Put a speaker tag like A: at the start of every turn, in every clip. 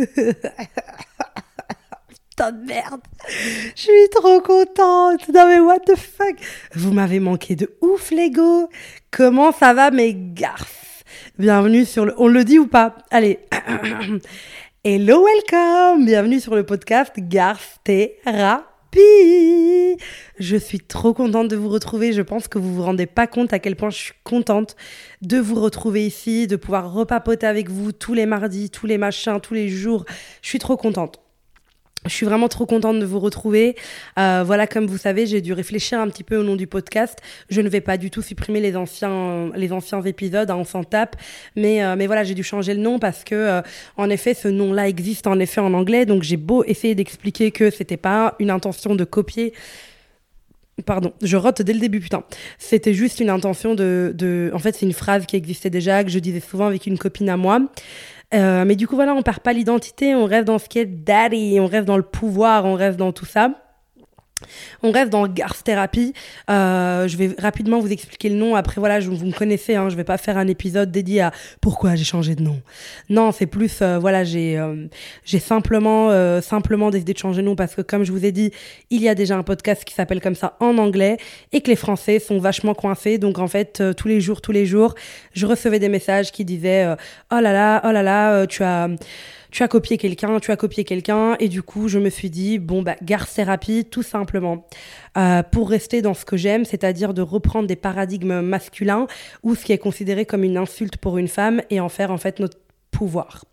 A: Putain de merde. Je suis trop contente. Non mais what the fuck? Vous m'avez manqué de ouf, Lego. Comment ça va, mes garces Bienvenue sur le... On le dit ou pas? Allez. Hello, welcome. Bienvenue sur le podcast Garce Je suis trop contente de vous retrouver. Je pense que vous vous rendez pas compte à quel point je suis contente de vous retrouver ici, de pouvoir repapoter avec vous tous les mardis, tous les machins, tous les jours. Je suis trop contente. Je suis vraiment trop contente de vous retrouver. Euh, voilà, comme vous savez, j'ai dû réfléchir un petit peu au nom du podcast. Je ne vais pas du tout supprimer les anciens, les anciens épisodes, hein, on s'en tape. Mais, euh, mais voilà, j'ai dû changer le nom parce que, euh, en effet, ce nom-là existe en effet en anglais. Donc j'ai beau essayer d'expliquer que c'était pas une intention de copier. Pardon, je rote dès le début, putain. C'était juste une intention de, de... En fait, c'est une phrase qui existait déjà, que je disais souvent avec une copine à moi. Euh, mais du coup, voilà, on perd pas l'identité, on reste dans ce qui est daddy, on reste dans le pouvoir, on reste dans tout ça. On reste dans Garth Therapy. Euh, je vais rapidement vous expliquer le nom. Après, voilà, je, vous me connaissez. Hein, je vais pas faire un épisode dédié à pourquoi j'ai changé de nom. Non, c'est plus, euh, voilà, j'ai euh, j'ai simplement euh, simplement décidé de changer de nom parce que, comme je vous ai dit, il y a déjà un podcast qui s'appelle comme ça en anglais et que les Français sont vachement coincés. Donc, en fait, tous les jours, tous les jours, je recevais des messages qui disaient oh là là, oh là là, tu as tu as copié quelqu'un, tu as copié quelqu'un, et du coup, je me suis dit, bon, bah, garce thérapie, tout simplement. Euh, pour rester dans ce que j'aime, c'est-à-dire de reprendre des paradigmes masculins ou ce qui est considéré comme une insulte pour une femme et en faire en fait notre pouvoir.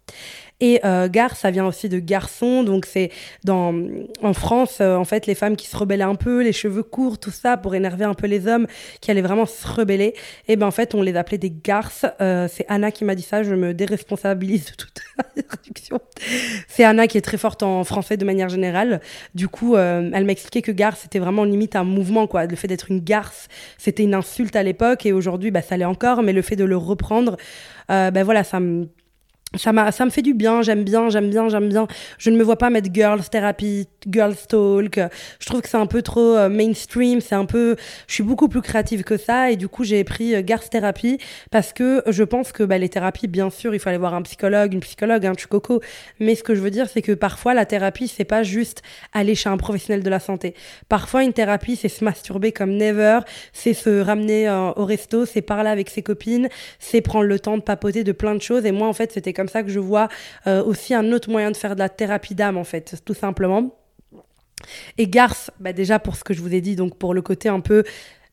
A: Et euh, ça vient aussi de garçon, donc c'est dans en France euh, en fait les femmes qui se rebellaient un peu, les cheveux courts, tout ça pour énerver un peu les hommes qui allaient vraiment se rebeller. Et ben en fait on les appelait des garces. Euh, c'est Anna qui m'a dit ça, je me déresponsabilise de toute la traduction. C'est Anna qui est très forte en français de manière générale. Du coup, euh, elle m'a expliqué que garce c'était vraiment limite un mouvement quoi. Le fait d'être une garce, c'était une insulte à l'époque et aujourd'hui bah ça l'est encore, mais le fait de le reprendre, euh, ben voilà ça me ça, m'a, ça me fait du bien, j'aime bien, j'aime bien, j'aime bien. Je ne me vois pas mettre girls therapy, girls talk. Je trouve que c'est un peu trop euh, mainstream, c'est un peu. Je suis beaucoup plus créative que ça et du coup j'ai pris euh, girls therapy parce que je pense que bah, les thérapies, bien sûr, il faut aller voir un psychologue, une psychologue, un tu coco. Mais ce que je veux dire, c'est que parfois la thérapie, c'est pas juste aller chez un professionnel de la santé. Parfois une thérapie, c'est se masturber comme never, c'est se ramener euh, au resto, c'est parler avec ses copines, c'est prendre le temps de papoter de plein de choses. Et moi, en fait, c'était comme ça que je vois euh, aussi un autre moyen de faire de la thérapie d'âme, en fait, tout simplement. Et garce, bah déjà pour ce que je vous ai dit, donc pour le côté un peu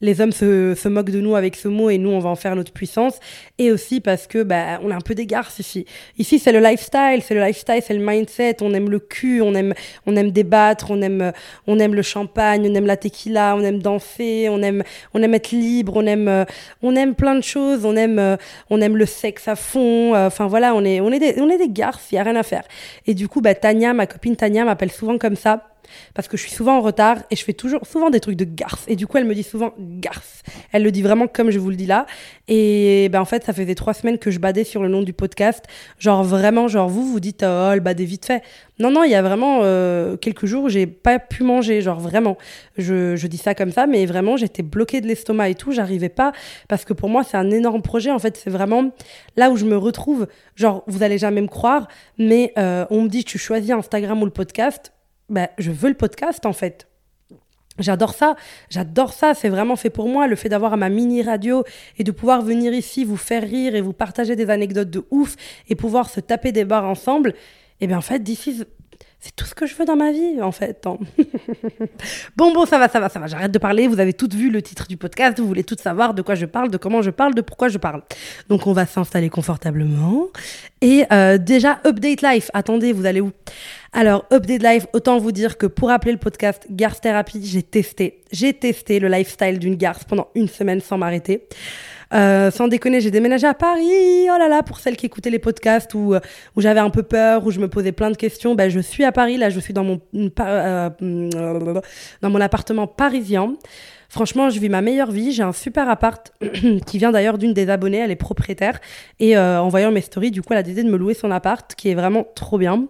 A: les hommes se, se, moquent de nous avec ce mot et nous on va en faire notre puissance. Et aussi parce que bah on a un peu des garces ici ici c'est le lifestyle c'est le lifestyle c'est le mindset. On aime le cul on aime on aime débattre on aime on aime le champagne on aime la tequila on aime danser on aime on aime être libre on aime on aime plein de choses. On aime on aime le sexe à fond. Enfin voilà on est on est des on est des garces il y a rien à faire. Et du coup bah Tania ma copine Tania m'appelle souvent comme ça parce que je suis souvent en retard et je fais toujours souvent des trucs de garce. Et du coup, elle me dit souvent garce. Elle le dit vraiment comme je vous le dis là. Et ben en fait, ça faisait trois semaines que je badais sur le nom du podcast. Genre vraiment, genre vous, vous dites oh, elle badait vite fait. Non, non, il y a vraiment euh, quelques jours j'ai pas pu manger. Genre vraiment, je, je dis ça comme ça, mais vraiment, j'étais bloquée de l'estomac et tout. J'arrivais pas parce que pour moi, c'est un énorme projet. En fait, c'est vraiment là où je me retrouve. Genre, vous allez jamais me croire, mais euh, on me dit tu choisis Instagram ou le podcast bah, je veux le podcast en fait. J'adore ça, j'adore ça, c'est vraiment fait pour moi, le fait d'avoir ma mini radio et de pouvoir venir ici vous faire rire et vous partager des anecdotes de ouf et pouvoir se taper des barres ensemble. Et eh bien en fait, d'ici c'est tout ce que je veux dans ma vie, en fait. Bon, bon, ça va, ça va, ça va. J'arrête de parler. Vous avez toutes vu le titre du podcast. Vous voulez toutes savoir de quoi je parle, de comment je parle, de pourquoi je parle. Donc, on va s'installer confortablement. Et euh, déjà, Update Life. Attendez, vous allez où? Alors, Update Life, autant vous dire que pour appeler le podcast Garce Thérapie, j'ai testé. J'ai testé le lifestyle d'une garce pendant une semaine sans m'arrêter. Euh, sans déconner, j'ai déménagé à Paris. Oh là là, pour celles qui écoutaient les podcasts où, où j'avais un peu peur, où je me posais plein de questions, ben, je suis à Paris. Là, je suis dans mon, euh, dans mon appartement parisien. Franchement, je vis ma meilleure vie. J'ai un super appart qui vient d'ailleurs d'une des abonnées. Elle est propriétaire. Et euh, en voyant mes stories, du coup, elle a décidé de me louer son appart, qui est vraiment trop bien.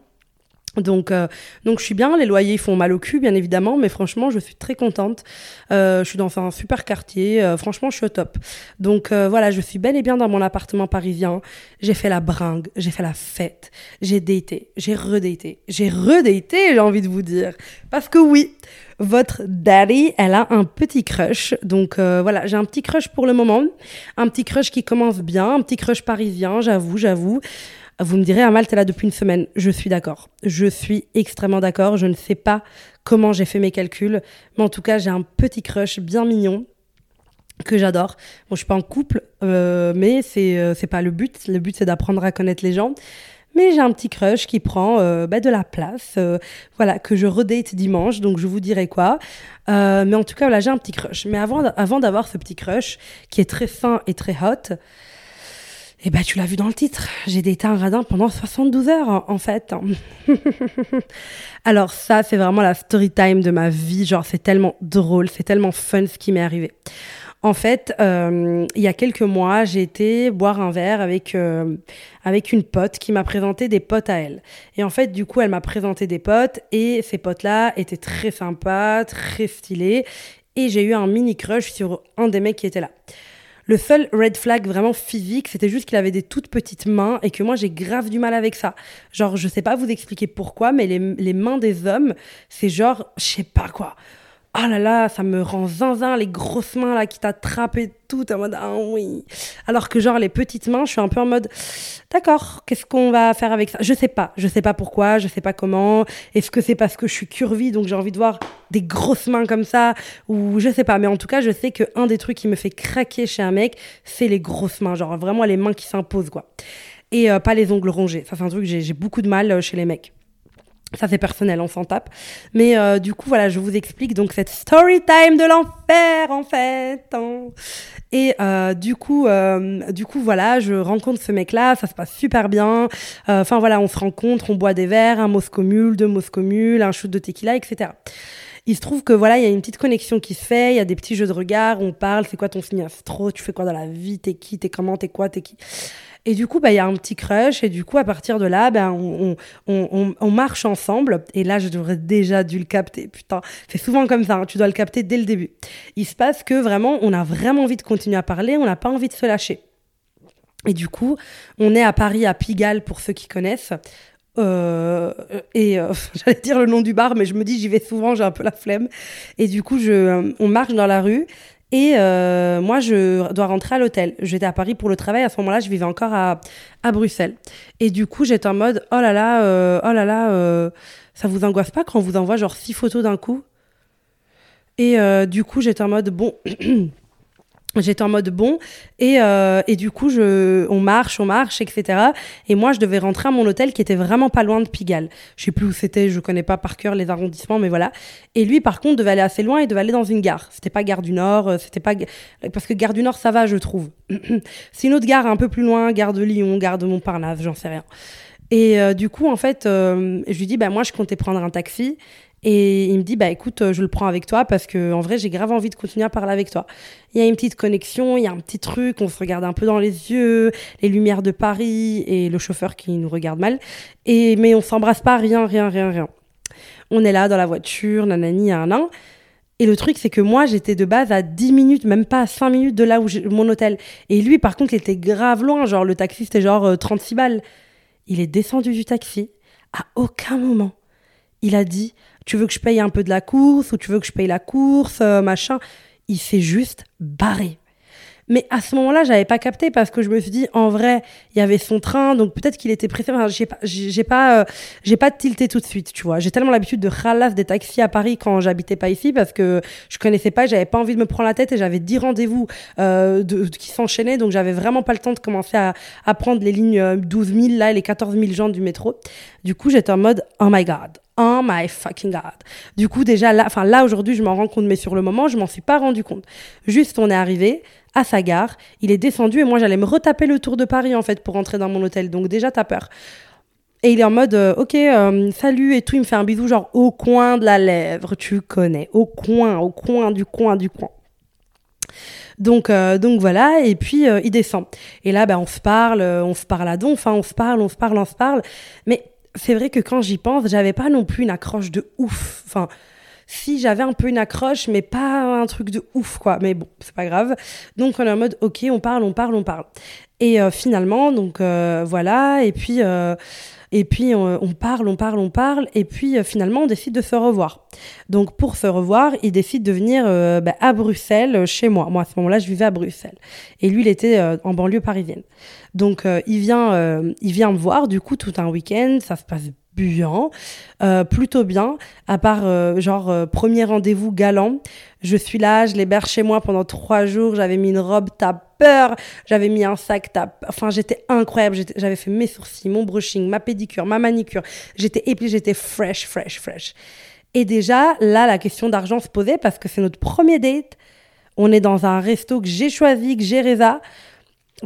A: Donc, euh, donc je suis bien, les loyers font mal au cul, bien évidemment, mais franchement, je suis très contente. Euh, je suis dans un super quartier, euh, franchement, je suis au top. Donc voilà, je suis bel et bien dans mon appartement parisien. J'ai fait la bringue, j'ai fait la fête, j'ai daté, j'ai redaté, j'ai redaté, j'ai envie de vous dire. Parce que oui, votre daddy, elle a un petit crush. Donc voilà, j'ai un petit crush pour le moment, un petit crush qui commence bien, un petit crush parisien, j'avoue, j'avoue. Vous me direz, Amal, t'es là depuis une semaine. Je suis d'accord. Je suis extrêmement d'accord. Je ne sais pas comment j'ai fait mes calculs, mais en tout cas, j'ai un petit crush bien mignon que j'adore. Bon, je suis pas en couple, euh, mais c'est euh, c'est pas le but. Le but c'est d'apprendre à connaître les gens. Mais j'ai un petit crush qui prend euh, bah, de la place, voilà, que je redate dimanche, donc je vous dirai quoi. mais en tout cas, voilà, j'ai un petit crush. Mais avant, avant d'avoir ce petit crush, qui est très fin et très hot, eh ben, tu l'as vu dans le titre. J'ai daté un radin pendant 72 heures, en fait. Alors ça, c'est vraiment la story time de ma vie. Genre, c'est tellement drôle, c'est tellement fun ce qui m'est arrivé. En fait, euh, il y a quelques mois, j'ai été boire un verre avec, euh, avec une pote qui m'a présenté des potes à elle. Et en fait, du coup, elle m'a présenté des potes et ces potes-là étaient très sympas, très stylés. Et j'ai eu un mini crush sur un des mecs qui était là. Le seul red flag vraiment physique, c'était juste qu'il avait des toutes petites mains et que moi j'ai grave du mal avec ça. Genre, je sais pas vous expliquer pourquoi, mais les, les mains des hommes, c'est genre, je sais pas quoi oh là là, ça me rend zinzin, les grosses mains là qui t'attrapent et tout, en mode, ah oui. Alors que genre les petites mains, je suis un peu en mode, d'accord, qu'est-ce qu'on va faire avec ça? Je sais pas, je sais pas pourquoi, je sais pas comment. Est-ce que c'est parce que je suis curvie, donc j'ai envie de voir des grosses mains comme ça Ou je sais pas, mais en tout cas, je sais que un des trucs qui me fait craquer chez un mec, c'est les grosses mains, genre vraiment les mains qui s'imposent, quoi. Et euh, pas les ongles rongés. Ça, c'est un truc que j'ai beaucoup de mal euh, chez les mecs. Ça c'est personnel, on s'en tape. Mais euh, du coup, voilà, je vous explique donc cette story time de l'enfer en fait. Hein. Et euh, du coup, euh, du coup, voilà, je rencontre ce mec-là, ça se passe super bien. Enfin voilà, on se rencontre, on boit des verres, un Moscomule, deux Moscomule, un shoot de tequila, etc. Il se trouve que voilà, il y a une petite connexion qui se fait, il y a des petits jeux de regard, on parle, c'est quoi ton signe astro, tu fais quoi dans la vie, t'es qui, t'es comment, t'es quoi, t'es qui? Et du coup, bah, il y a un petit crush. Et du coup, à partir de là, on, on, on, on, marche ensemble. Et là, je devrais déjà dû le capter. Putain, c'est souvent comme ça. Hein, tu dois le capter dès le début. Il se passe que vraiment, on a vraiment envie de continuer à parler. On n'a pas envie de se lâcher. Et du coup, on est à Paris, à Pigalle, pour ceux qui connaissent. Euh, et euh, j'allais dire le nom du bar, mais je me dis j'y vais souvent, j'ai un peu la flemme. Et du coup, je, euh, on marche dans la rue et euh, moi, je dois rentrer à l'hôtel. J'étais à Paris pour le travail. À ce moment-là, je vivais encore à, Bruxelles. Et du coup, j'étais en mode, oh là là, euh, oh là là, euh, ça vous angoisse pas quand on vous envoie genre six photos d'un coup? Et du coup, j'étais en mode, bon, J'étais en mode bon et, euh, et du coup je on marche on marche etc et moi je devais rentrer à mon hôtel qui était vraiment pas loin de Pigalle. Je sais plus où c'était je connais pas par cœur les arrondissements mais voilà. Et lui par contre devait aller assez loin et devait aller dans une gare. C'était pas gare du Nord euh, c'était pas parce que gare du Nord ça va je trouve. C'est une autre gare un peu plus loin gare de Lyon gare de Montparnasse j'en sais rien. Et euh, du coup en fait euh, je lui dis bah moi je comptais prendre un taxi et il me dit, bah écoute, euh, je le prends avec toi parce que en vrai, j'ai grave envie de continuer à parler avec toi. Il y a une petite connexion, il y a un petit truc, on se regarde un peu dans les yeux, les lumières de Paris et le chauffeur qui nous regarde mal. Et, mais on s'embrasse pas, rien, rien, rien, rien. On est là dans la voiture, nanani, un an. Et le truc, c'est que moi, j'étais de base à 10 minutes, même pas à 5 minutes de là où mon hôtel. Et lui, par contre, il était grave loin. Genre, le taxi, c'était genre 36 euh, balles. Il est descendu du taxi. À aucun moment, il a dit tu veux que je paye un peu de la course ou tu veux que je paye la course, euh, machin? Il s'est juste barré. Mais à ce moment-là, j'avais pas capté parce que je me suis dit, en vrai, il y avait son train, donc peut-être qu'il était pressé. Enfin, j'ai pas, j'ai pas, euh, j'ai pas tilté tout de suite, tu vois. J'ai tellement l'habitude de ralasse des taxis à Paris quand j'habitais pas ici parce que je connaissais pas, j'avais pas envie de me prendre la tête et j'avais 10 rendez-vous euh, qui s'enchaînaient, donc j'avais vraiment pas le temps de commencer à, à prendre les lignes 12 euh, 000 là et les 14 000 gens du métro. Du coup, j'étais en mode, oh my god, Oh my fucking god. Du coup, déjà là, enfin là aujourd'hui, je m'en rends compte, mais sur le moment, je m'en suis pas rendu compte. Juste, on est arrivé à sa gare, il est descendu et moi j'allais me retaper le tour de Paris en fait pour rentrer dans mon hôtel. Donc déjà, t'as peur. Et il est en mode, euh, ok, euh, salut et tout, il me fait un bisou genre au coin de la lèvre, tu connais, au coin, au coin du coin du coin. Donc, euh, donc voilà, et puis il descend. Et là, ben, on se parle, on se parle à don, enfin on se parle, on se parle, on se parle. Mais c'est vrai que quand j'y pense, j'avais pas non plus une accroche de ouf. Enfin, si j'avais un peu une accroche, mais pas un truc de ouf, quoi. Mais bon, c'est pas grave. Donc on est en mode, ok, on parle, on parle, on parle. Et euh, finalement, donc euh, voilà. Et puis, euh, et puis on, parle, on parle, on parle. Et puis finalement, on décide de se revoir. Donc pour se revoir, il décide de venir bah, à Bruxelles, chez moi. Moi, à ce moment-là, je vivais à Bruxelles. Et lui, il était en banlieue parisienne. Donc il vient, il vient me voir. Du coup, tout un week-end, ça se passe bien, euh, plutôt bien, à part euh, genre euh, premier rendez-vous galant. Je suis là, je l'héberge chez moi pendant trois jours, j'avais mis une robe, t'as peur, j'avais mis un sac, t'as Enfin, j'étais incroyable, j'avais fait mes sourcils, mon brushing, ma pédicure, ma manicure, j'étais épilée, j'étais fresh, fresh, fresh. Et déjà, là, la question d'argent se posait parce que c'est notre premier date. On est dans un resto que j'ai choisi, que j'ai résa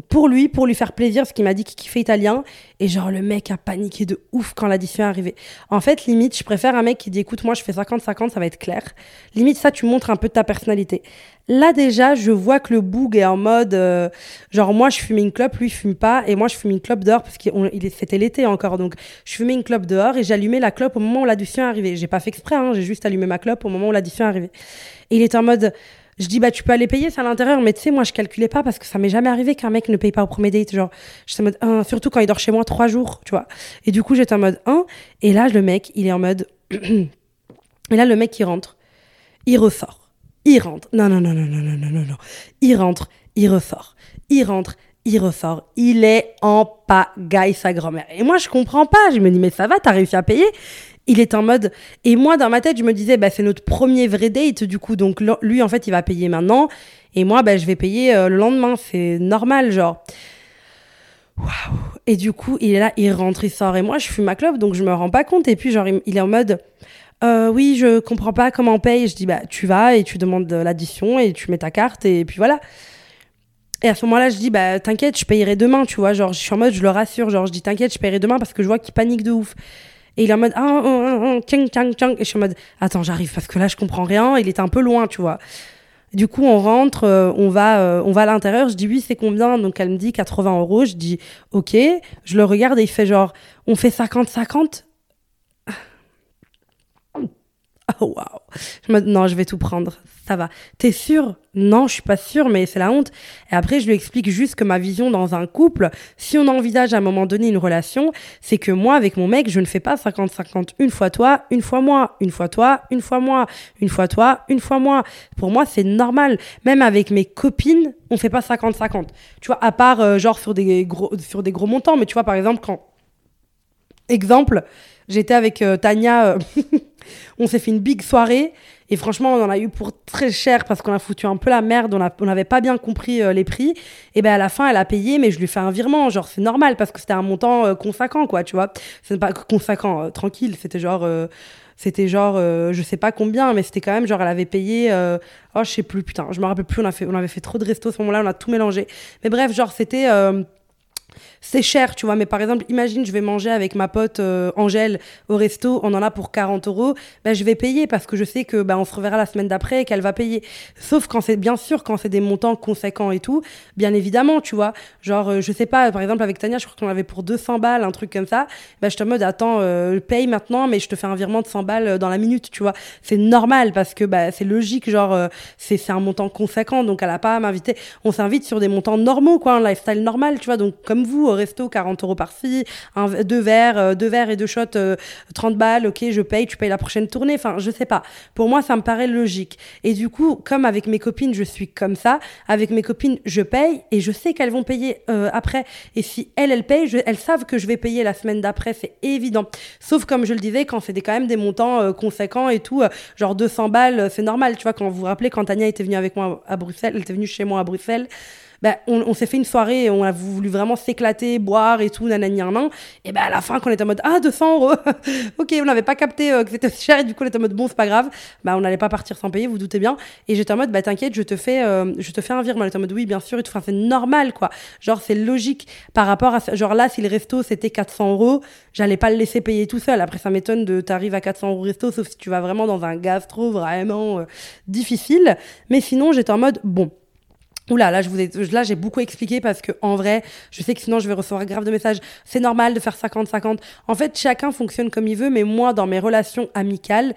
A: pour lui, pour lui faire plaisir, parce qu'il m'a dit qu'il kiffait italien. Et genre, le mec a paniqué de ouf quand l'addition est arrivée. En fait, limite, je préfère un mec qui dit écoute, moi, je fais 50-50, ça va être clair. Limite, ça, tu montres un peu de ta personnalité. Là, déjà, je vois que le boug est en mode euh, genre, moi, je fume une clope, lui, il fume pas. Et moi, je fume une clope dehors, parce que c'était l'été encore. Donc, je fumais une clope dehors et j'allumais la clope au moment où l'addition est arrivée. J'ai pas fait exprès, hein, j'ai juste allumé ma clope au moment où l'addition est arrivée. Et il est en mode je dis, bah, tu peux aller payer, c'est à l'intérieur, mais tu sais, moi, je calculais pas parce que ça m'est jamais arrivé qu'un mec ne paye pas au premier date. Genre, j'étais en mode, un, surtout quand il dort chez moi trois jours, tu vois. Et du coup, j'étais en mode, un, et là, le mec, il est en mode, et là, le mec, il rentre, il ressort, il rentre, non, non, non, non, non, non, non, non, non, il rentre, il ressort, il rentre, il ressort. Il est en pagaille, sa grand-mère. Et moi, je comprends pas. Je me dis, mais ça va, t'as réussi à payer il est en mode. Et moi, dans ma tête, je me disais, bah, c'est notre premier vrai date, du coup. Donc, lui, en fait, il va payer maintenant. Et moi, bah, je vais payer euh, le lendemain. C'est normal, genre. Waouh. Et du coup, il est là, il rentre, il sort. Et moi, je fume ma clope, donc je me rends pas compte. Et puis, genre, il est en mode. Euh, oui, je comprends pas comment on paye. Je dis, bah, tu vas et tu demandes l'addition et tu mets ta carte et puis voilà. Et à ce moment-là, je dis, bah, t'inquiète, je payerai demain, tu vois. Genre, je suis en mode, je le rassure. Genre, je dis, t'inquiète, je payerai demain parce que je vois qu'il panique de ouf. Et il est en mode, ah, oh, tchang, tchang, tchang. Et je suis en mode, attends, j'arrive parce que là, je comprends rien. Il est un peu loin, tu vois. Du coup, on rentre, euh, on va, euh, on va à l'intérieur. Je dis oui, c'est combien? Donc elle me dit 80 euros. Je dis ok. Je le regarde et il fait genre, on fait 50-50. Oh waouh. Non, je vais tout prendre. Ça va. T'es sûr? Non, je suis pas sûre, mais c'est la honte. Et après, je lui explique juste que ma vision dans un couple, si on envisage à un moment donné une relation, c'est que moi, avec mon mec, je ne fais pas 50-50. Une fois toi, une fois moi, une fois toi, une fois moi, une fois toi, une fois moi. Pour moi, c'est normal. Même avec mes copines, on fait pas 50-50. Tu vois, à part euh, genre sur des gros, sur des gros montants. Mais tu vois, par exemple, quand Exemple, j'étais avec euh, Tania, euh, on s'est fait une big soirée. Et franchement on en a eu pour très cher parce qu'on a foutu un peu la merde, on n'avait pas bien compris euh, les prix. Et ben à la fin elle a payé mais je lui fais un virement, genre c'est normal parce que c'était un montant conséquent quoi, tu vois. C'est pas conséquent, tranquille, c'était genre c'était genre je sais pas combien mais c'était quand même genre elle avait payé oh je sais plus putain je me rappelle plus. On a fait on avait fait trop de restos à ce moment-là. On a tout mélangé. Mais bref genre c'était c'est cher, tu vois. Mais par exemple, imagine, je vais manger avec ma pote euh, Angèle au resto, on en a pour 40 euros. Ben, je vais payer parce que je sais que ben, on se reverra la semaine d'après et qu'elle va payer. Sauf quand c'est, bien sûr, quand c'est des montants conséquents et tout, bien évidemment, tu vois. Genre, euh, je sais pas, par exemple, avec Tania, je crois qu'on avait pour 200 balles, un truc comme ça. Ben, je te mode, attends, euh, paye maintenant, mais je te fais un virement de 100 balles dans la minute, tu vois. C'est normal parce que ben, c'est logique, genre, c'est, c'est un montant conséquent, donc elle a pas à m'inviter. On s'invite sur des montants normaux, quoi, un lifestyle normal, tu vois. Donc, comme vous, au resto, 40 euros par-ci, deux verres, euh, deux verres et deux shots, 30 euh, balles, ok, je paye, tu payes la prochaine tournée. Enfin, je sais pas. Pour moi, ça me paraît logique. Et du coup, comme avec mes copines, je suis comme ça. Avec mes copines, je paye et je sais qu'elles vont payer euh, après. Et si elles, elles payent, elles savent que je vais payer la semaine d'après, c'est évident. Sauf comme je le disais, quand c'est quand même des montants conséquents et tout, genre 200 balles, c'est normal. Tu vois, quand vous vous rappelez, quand Tania était venue avec moi à Bruxelles, elle était venue chez moi à Bruxelles. Bah, on, s'est fait une soirée on a voulu vraiment s'éclater, boire et tout, nanani, nan. Et ben à la fin, quand on était en mode, ah, 200 euros, ok, on n'avait pas capté euh, que c'était cher et du coup, on était en mode, bon, c'est pas grave, bah, on n'allait pas partir sans payer, vous doutez bien. Et j'étais en mode, bah, t'inquiète, je te fais, euh, je te fais un virement. Elle était en mode, oui, bien sûr. Enfin, c'est normal, quoi. Genre, c'est logique par rapport à. Genre là, si le resto c'était 400 euros, j'allais pas le laisser payer tout seul. Après, ça m'étonne de t'arriver à 400 euros resto, sauf si tu vas vraiment dans un gastro vraiment euh, difficile. Mais sinon, j'étais en mode, bon, Oula, là, je vous ai, là, j'ai beaucoup expliqué parce que, en vrai, je sais que sinon, je vais recevoir grave de messages. C'est normal de faire 50-50. En fait, chacun fonctionne comme il veut, mais moi, dans mes relations amicales,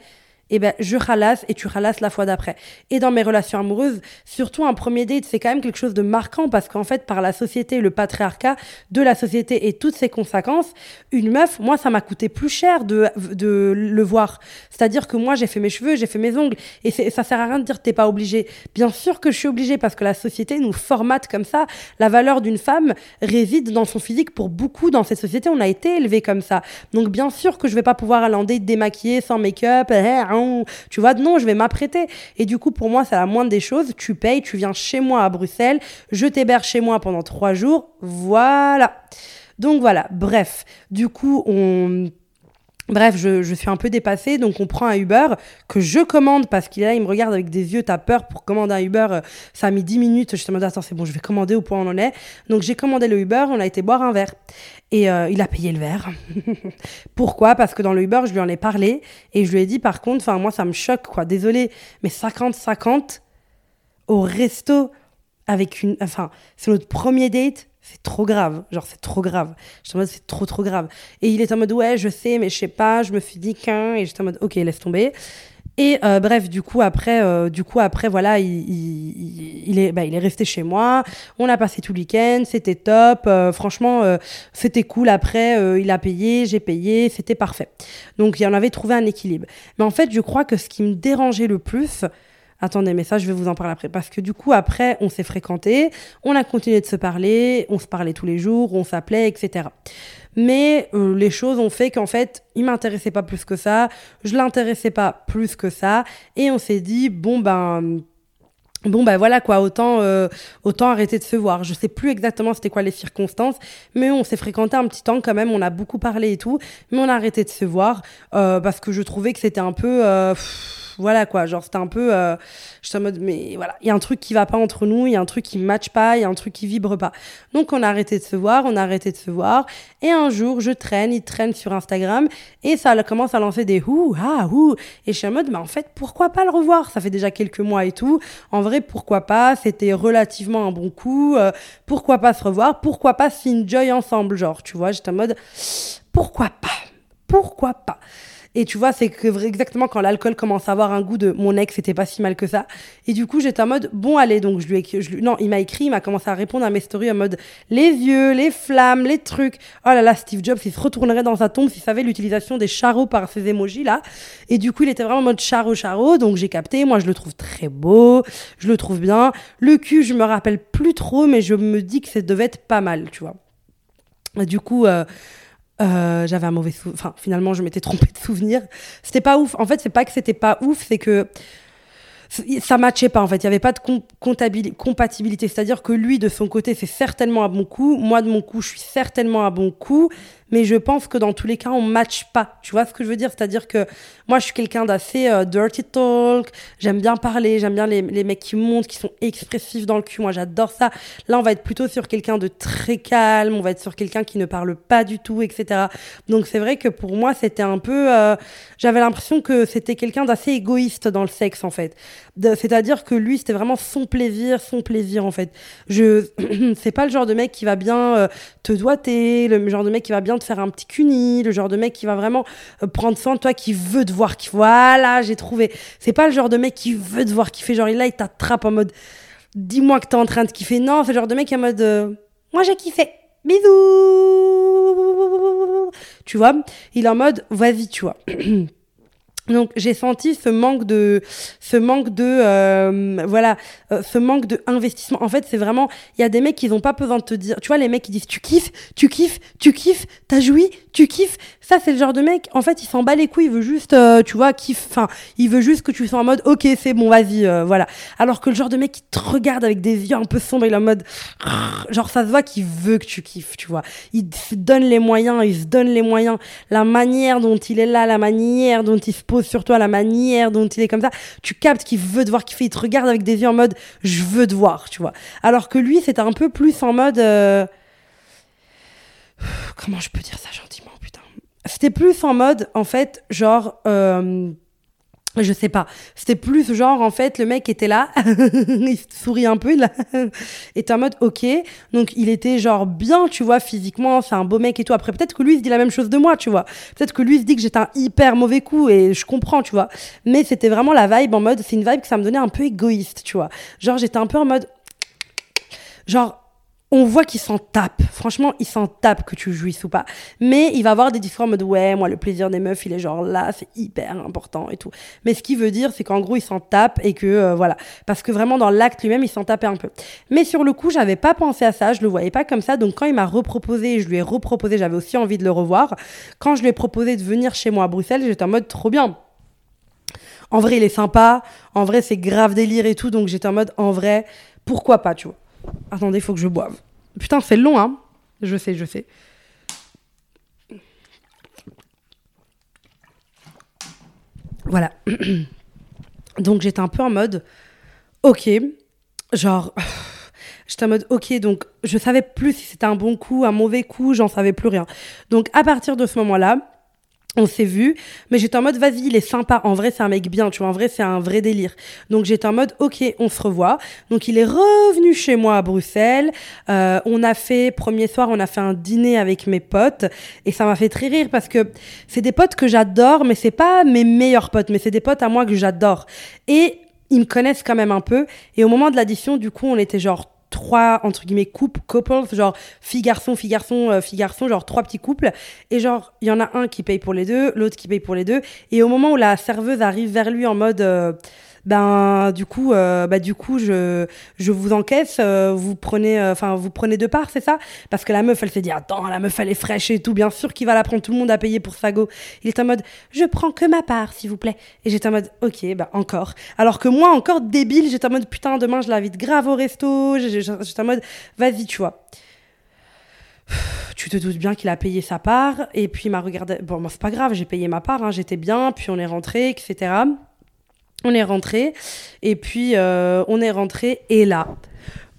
A: eh ben, je ralasse et tu ralasses la fois d'après. Et dans mes relations amoureuses, surtout un premier date, c'est quand même quelque chose de marquant parce qu'en fait, par la société, le patriarcat de la société et toutes ses conséquences, une meuf, moi, ça m'a coûté plus cher de, de le voir. C'est-à-dire que moi, j'ai fait mes cheveux, j'ai fait mes ongles et ça sert à rien de dire t'es pas obligé. Bien sûr que je suis obligée parce que la société nous formate comme ça. La valeur d'une femme réside dans son physique pour beaucoup dans cette société. On a été élevé comme ça. Donc, bien sûr que je vais pas pouvoir aller en date démaquillée, sans make-up, eh, hein, tu vois, non, je vais m'apprêter. Et du coup, pour moi, c'est la moindre des choses. Tu payes, tu viens chez moi à Bruxelles, je t'héberge chez moi pendant trois jours. Voilà. Donc voilà, bref. Du coup, on Bref, je, suis un peu dépassée, donc on prend un Uber que je commande parce qu'il là, il me regarde avec des yeux, t'as peur pour commander un Uber. Euh, ça a mis 10 minutes. Je me dis, attends, c'est bon, je vais commander au point où on en est. Donc j'ai commandé le Uber, on a été boire un verre. Et euh, il a payé le verre. Pourquoi? Parce que dans le Uber, je lui en ai parlé et je lui ai dit, par contre, enfin, moi, ça me choque, quoi. Désolé, mais 50-50 au resto avec une. Enfin, c'est notre premier date c'est trop grave. Genre, c'est trop grave. J'étais en mode, c'est trop, trop grave. Et il est en mode, ouais, je sais, mais je sais pas, je me suis dit qu'un. Et j'étais en mode, ok, laisse tomber. Et euh, bref, du coup après, euh, du coup après, voilà, il, il, est, bah, il est resté chez moi. On a passé tout le week-end, c'était top. Euh, franchement, c'était cool. Après, il a payé, j'ai payé, c'était parfait. Donc, il en avait trouvé un équilibre. Mais en fait, je crois que ce qui me dérangeait le plus, Attendez, mais ça, je vais vous en parler après. Parce que du coup, après, on s'est fréquenté, on a continué de se parler, on se parlait tous les jours, on s'appelait, etc. Mais euh, les choses ont fait qu'en fait, il m'intéressait pas plus que ça, je l'intéressais pas plus que ça, et on s'est dit, bon ben bon ben voilà quoi autant euh, autant arrêter de se voir. Je sais plus exactement c'était quoi les circonstances mais on s'est fréquenté un petit temps quand même on a beaucoup parlé et tout mais on a arrêté de se voir euh, parce que je trouvais que c'était un peu voilà quoi, genre c'était un peu, euh, j'étais en mode, mais voilà, il y a un truc qui va pas entre nous, il y a un truc qui match pas, il y a un truc qui vibre pas. Donc on a arrêté de se voir, on a arrêté de se voir, et un jour je traîne, il traîne sur Instagram, et ça commence à lancer des ouh, ah, ouh, et je suis en mode, mais en fait, pourquoi pas le revoir? Ça fait déjà quelques mois et tout, en vrai, pourquoi pas? C'était relativement un bon coup, euh, pourquoi pas se revoir? Pourquoi pas se enjoy ensemble, genre, tu vois, j'étais en mode, pourquoi pas? Pourquoi pas? Et tu vois, c'est que exactement quand l'alcool commence à avoir un goût de mon ex, c'était pas si mal que ça. Et du coup, j'étais en mode, bon, allez, donc je lui ai, je non, il m'a écrit, il m'a commencé à répondre à mes stories en mode, les yeux, les flammes, les trucs. Oh là là, Steve Jobs, il se retournerait dans sa tombe s'il savait l'utilisation des charros par ces émojis là. Et du coup, il était vraiment en mode charo charo, donc j'ai capté. Moi, je le trouve très beau, je le trouve bien. Le cul, je me rappelle plus trop, mais je me dis que ça devait être pas mal, tu vois. du coup, euh, euh, j'avais un mauvais souvenir. Enfin, finalement, je m'étais trompée de souvenir. C'était pas ouf. En fait, c'est pas que c'était pas ouf, c'est que ça matchait pas en fait. Il y avait pas de compatibilité. C'est-à-dire que lui, de son côté, c'est certainement à bon coup. Moi, de mon coup, je suis certainement à bon coup mais je pense que dans tous les cas, on match pas. Tu vois ce que je veux dire? C'est-à-dire que moi, je suis quelqu'un d'assez euh, dirty talk, j'aime bien parler, j'aime bien les, les, mecs qui montent, qui sont expressifs dans le cul, moi j'adore ça. Là, on va être plutôt sur quelqu'un de très calme, on va être sur quelqu'un qui ne parle pas du tout, etc. Donc c'est vrai que pour moi, c'était un peu... Euh, j'avais l'impression que c'était quelqu'un d'assez égoïste dans le sexe, en fait. C'est-à-dire que lui, c'était vraiment son plaisir, son plaisir, en fait. Je... c'est pas le genre de mec qui va bien euh, te doiter, le genre de mec qui va bien faire un petit cuni, le genre de mec qui va vraiment euh, prendre soin de toi, qui veut te voir, qui voilà, j'ai trouvé. C'est pas le genre de mec qui veut te voir, qui fait genre là, il t'attrape en mode dis-moi que t'es en train de kiffer. Non, c'est le genre de mec qui est en mode euh, moi j'ai kiffé. Bisous. Tu vois, il est en mode vas-y, tu vois. Donc j'ai senti ce manque de ce manque de euh, voilà euh, ce manque de investissement. En fait, c'est vraiment il y a des mecs qui n'ont pas besoin de te dire. Tu vois les mecs qui disent tu kiffes, tu kiffes, tu kiffes, t'as joui, tu kiffes. Ça c'est le genre de mec. En fait, il s'en bat les couilles. Il veut juste euh, tu vois kiffe. Enfin, il veut juste que tu sois en mode ok c'est bon vas-y voilà. Alors que le genre de mec qui te regarde avec des yeux un peu sombres, il est en mode genre ça se voit qu'il veut que tu kiffes. Tu vois. Il se donne les moyens. Il se donne les moyens. La manière dont il est là, la manière dont il se pose sur toi, la manière dont il est comme ça, tu captes qu'il veut te voir, qu'il te regarde avec des yeux en mode je veux te voir, tu vois. Alors que lui, c'était un peu plus en mode. Euh, comment je peux dire ça gentiment, putain C'était plus en mode, en fait, genre. Euh, je sais pas. C'était plus genre, en fait, le mec était là, il sourit un peu, il était en mode, ok. Donc, il était genre bien, tu vois, physiquement, c'est un beau mec et tout. Après, peut-être que lui, il se dit la même chose de moi, tu vois. Peut-être que lui, il se dit que j'étais un hyper mauvais coup et je comprends, tu vois. Mais c'était vraiment la vibe en mode, c'est une vibe que ça me donnait un peu égoïste, tu vois. Genre, j'étais un peu en mode, genre, on voit qu'il s'en tape. Franchement, il s'en tape que tu jouisses ou pas. Mais il va avoir des discours en ouais, moi le plaisir des meufs, il est genre là, c'est hyper important et tout. Mais ce qu'il veut dire, c'est qu'en gros, il s'en tape et que euh, voilà, parce que vraiment dans l'acte lui-même, il s'en tapait un peu. Mais sur le coup, j'avais pas pensé à ça, je le voyais pas comme ça. Donc quand il m'a reproposé, je lui ai reproposé, j'avais aussi envie de le revoir. Quand je lui ai proposé de venir chez moi à Bruxelles, j'étais en mode trop bien. En vrai, il est sympa. En vrai, c'est grave délire et tout. Donc j'étais en mode en vrai, pourquoi pas, tu vois. Attendez, il faut que je boive. Putain, c'est long, hein Je sais, je sais. Voilà. donc j'étais un peu en mode, ok, genre, j'étais en mode, ok, donc je savais plus si c'était un bon coup, un mauvais coup, j'en savais plus rien. Donc à partir de ce moment-là, on s'est vu, mais j'étais en mode vas-y, il est sympa. En vrai, c'est un mec bien, tu vois. En vrai, c'est un vrai délire. Donc j'étais en mode ok, on se revoit. Donc il est revenu chez moi à Bruxelles. Euh, on a fait premier soir, on a fait un dîner avec mes potes et ça m'a fait très rire parce que c'est des potes que j'adore, mais c'est pas mes meilleurs potes, mais c'est des potes à moi que j'adore. Et ils me connaissent quand même un peu. Et au moment de l'addition, du coup, on était genre trois entre guillemets couples couples genre fille garçon fille garçon euh, fille garçon genre trois petits couples. Et genre il y en a un qui paye pour les deux l'autre qui paye pour les deux. Et au moment où la serveuse arrive vers lui en mode euh, ben du coup euh, bah du coup je je vous encaisse euh, vous prenez euh, enfin vous prenez deux parts c'est ça? Parce que la meuf elle s'est dit attends la meuf elle est fraîche et tout. Bien sûr qu'il va la prendre tout le monde a payé pour sa go. Il est en mode je prends que ma part s'il vous plaît. Et j'étais en mode ok bah encore. Alors que moi encore débile j'étais en mode putain demain je l'invite grave au resto. J'étais en mode vas-y tu vois. Tu te doutes bien qu'il a payé sa part. Et puis il m'a regardé. Bon c'est pas grave j'ai payé ma part hein, j'étais bien puis on est rentré etc on est rentré et puis euh, on est rentré et là,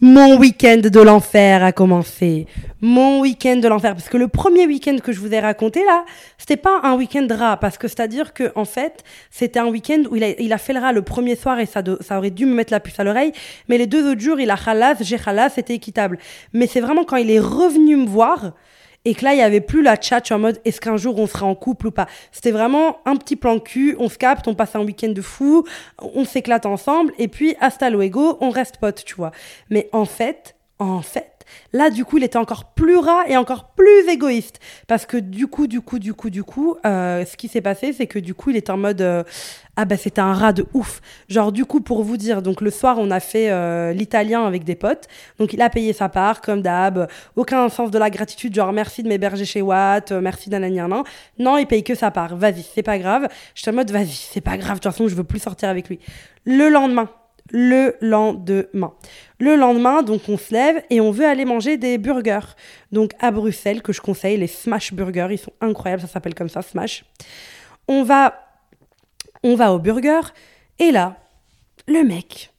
A: mon week-end de l'enfer a commencé. Mon week-end de l'enfer. Parce que le premier week-end que je vous ai raconté là, c'était pas un week-end rat. Parce que c'est-à-dire que, en fait, c'était un week-end où il a, il a fait le rat le premier soir et ça, ça aurait dû me mettre la puce à l'oreille. Mais les deux autres jours, il a halas, j'ai halas, c'était équitable. Mais c'est vraiment quand il est revenu me voir, et que là, il y avait plus la chat en mode est-ce qu'un jour on sera en couple ou pas? C'était vraiment un petit plan cul, on se capte, on passe un week-end de fou, on s'éclate ensemble, et puis hasta luego, on reste potes, tu vois. Mais en fait, en fait, Là, du coup, il était encore plus rat et encore plus égoïste. Parce que du coup, du coup, du coup, du coup, euh, ce qui s'est passé, c'est que du coup, il était en mode euh, Ah bah, c'était un rat de ouf. Genre, du coup, pour vous dire, donc le soir, on a fait euh, l'italien avec des potes. Donc, il a payé sa part, comme d'hab. Aucun sens de la gratitude, genre merci de m'héberger chez Watt, merci d'un Non, il paye que sa part. Vas-y, c'est pas grave. J'étais en mode Vas-y, c'est pas grave. De toute façon, je veux plus sortir avec lui. Le lendemain, le lendemain. Le lendemain, donc on se lève et on veut aller manger des burgers. Donc à Bruxelles, que je conseille, les Smash Burgers, ils sont incroyables, ça s'appelle comme ça, Smash. On va, on va au burger et là, le mec,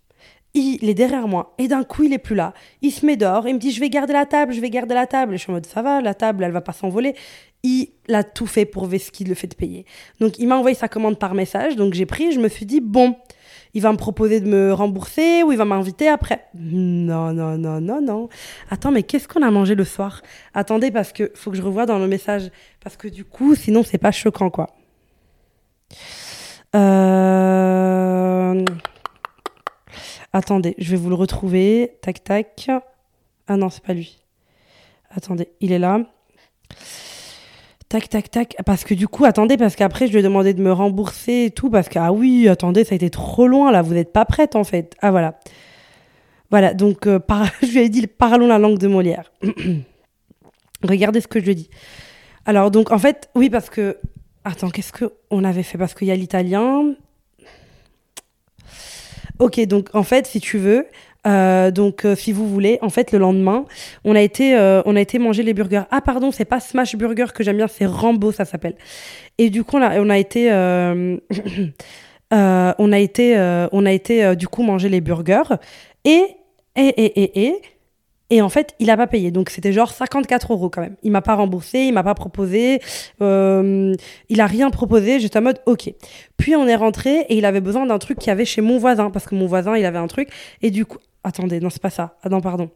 A: il est derrière moi et d'un coup il est plus là. Il se met dehors, il me dit je vais garder la table, je vais garder la table. Et je suis en mode ça va, la table elle va pas s'envoler. Il a tout fait pour qu'il le fait de payer. Donc il m'a envoyé sa commande par message, donc j'ai pris, je me suis dit bon, il va me proposer de me rembourser ou il va m'inviter après. Non, non, non, non, non. Attends, mais qu'est-ce qu'on a mangé le soir? Attendez, parce que faut que je revoie dans le message. Parce que du coup, sinon, c'est pas choquant, quoi. Euh... Attendez, je vais vous le retrouver. Tac, tac. Ah non, c'est pas lui. Attendez, il est là. Tac, tac, tac. Parce que du coup, attendez, parce qu'après, je lui ai demandé de me rembourser et tout. Parce que, ah oui, attendez, ça a été trop loin là. Vous n'êtes pas prête en fait. Ah voilà. Voilà, donc euh, je lui ai dit parlons la langue de Molière. Regardez ce que je dit. Alors, donc en fait, oui, parce que. Attends, qu'est-ce qu'on avait fait? Parce qu'il y a l'italien. Ok, donc en fait, si tu veux, euh, donc, euh, si vous voulez, en fait, le lendemain, on a été, euh, on a été manger les burgers. Ah, pardon, c'est pas Smash Burger que j'aime bien, c'est Rambo, ça s'appelle. Et du coup, on a, on a été, on a été, on a été, du coup, manger les burgers. Et, et, et, et, et, Et en fait, il a pas payé. Donc c'était genre 54 euros quand même. Il m'a pas remboursé, il m'a pas proposé, euh, il a rien proposé. J'étais en mode ok. Puis on est rentré et il avait besoin d'un truc qu'il y avait chez mon voisin parce que mon voisin il avait un truc et du coup, attendez, non c'est pas ça. Ah non pardon.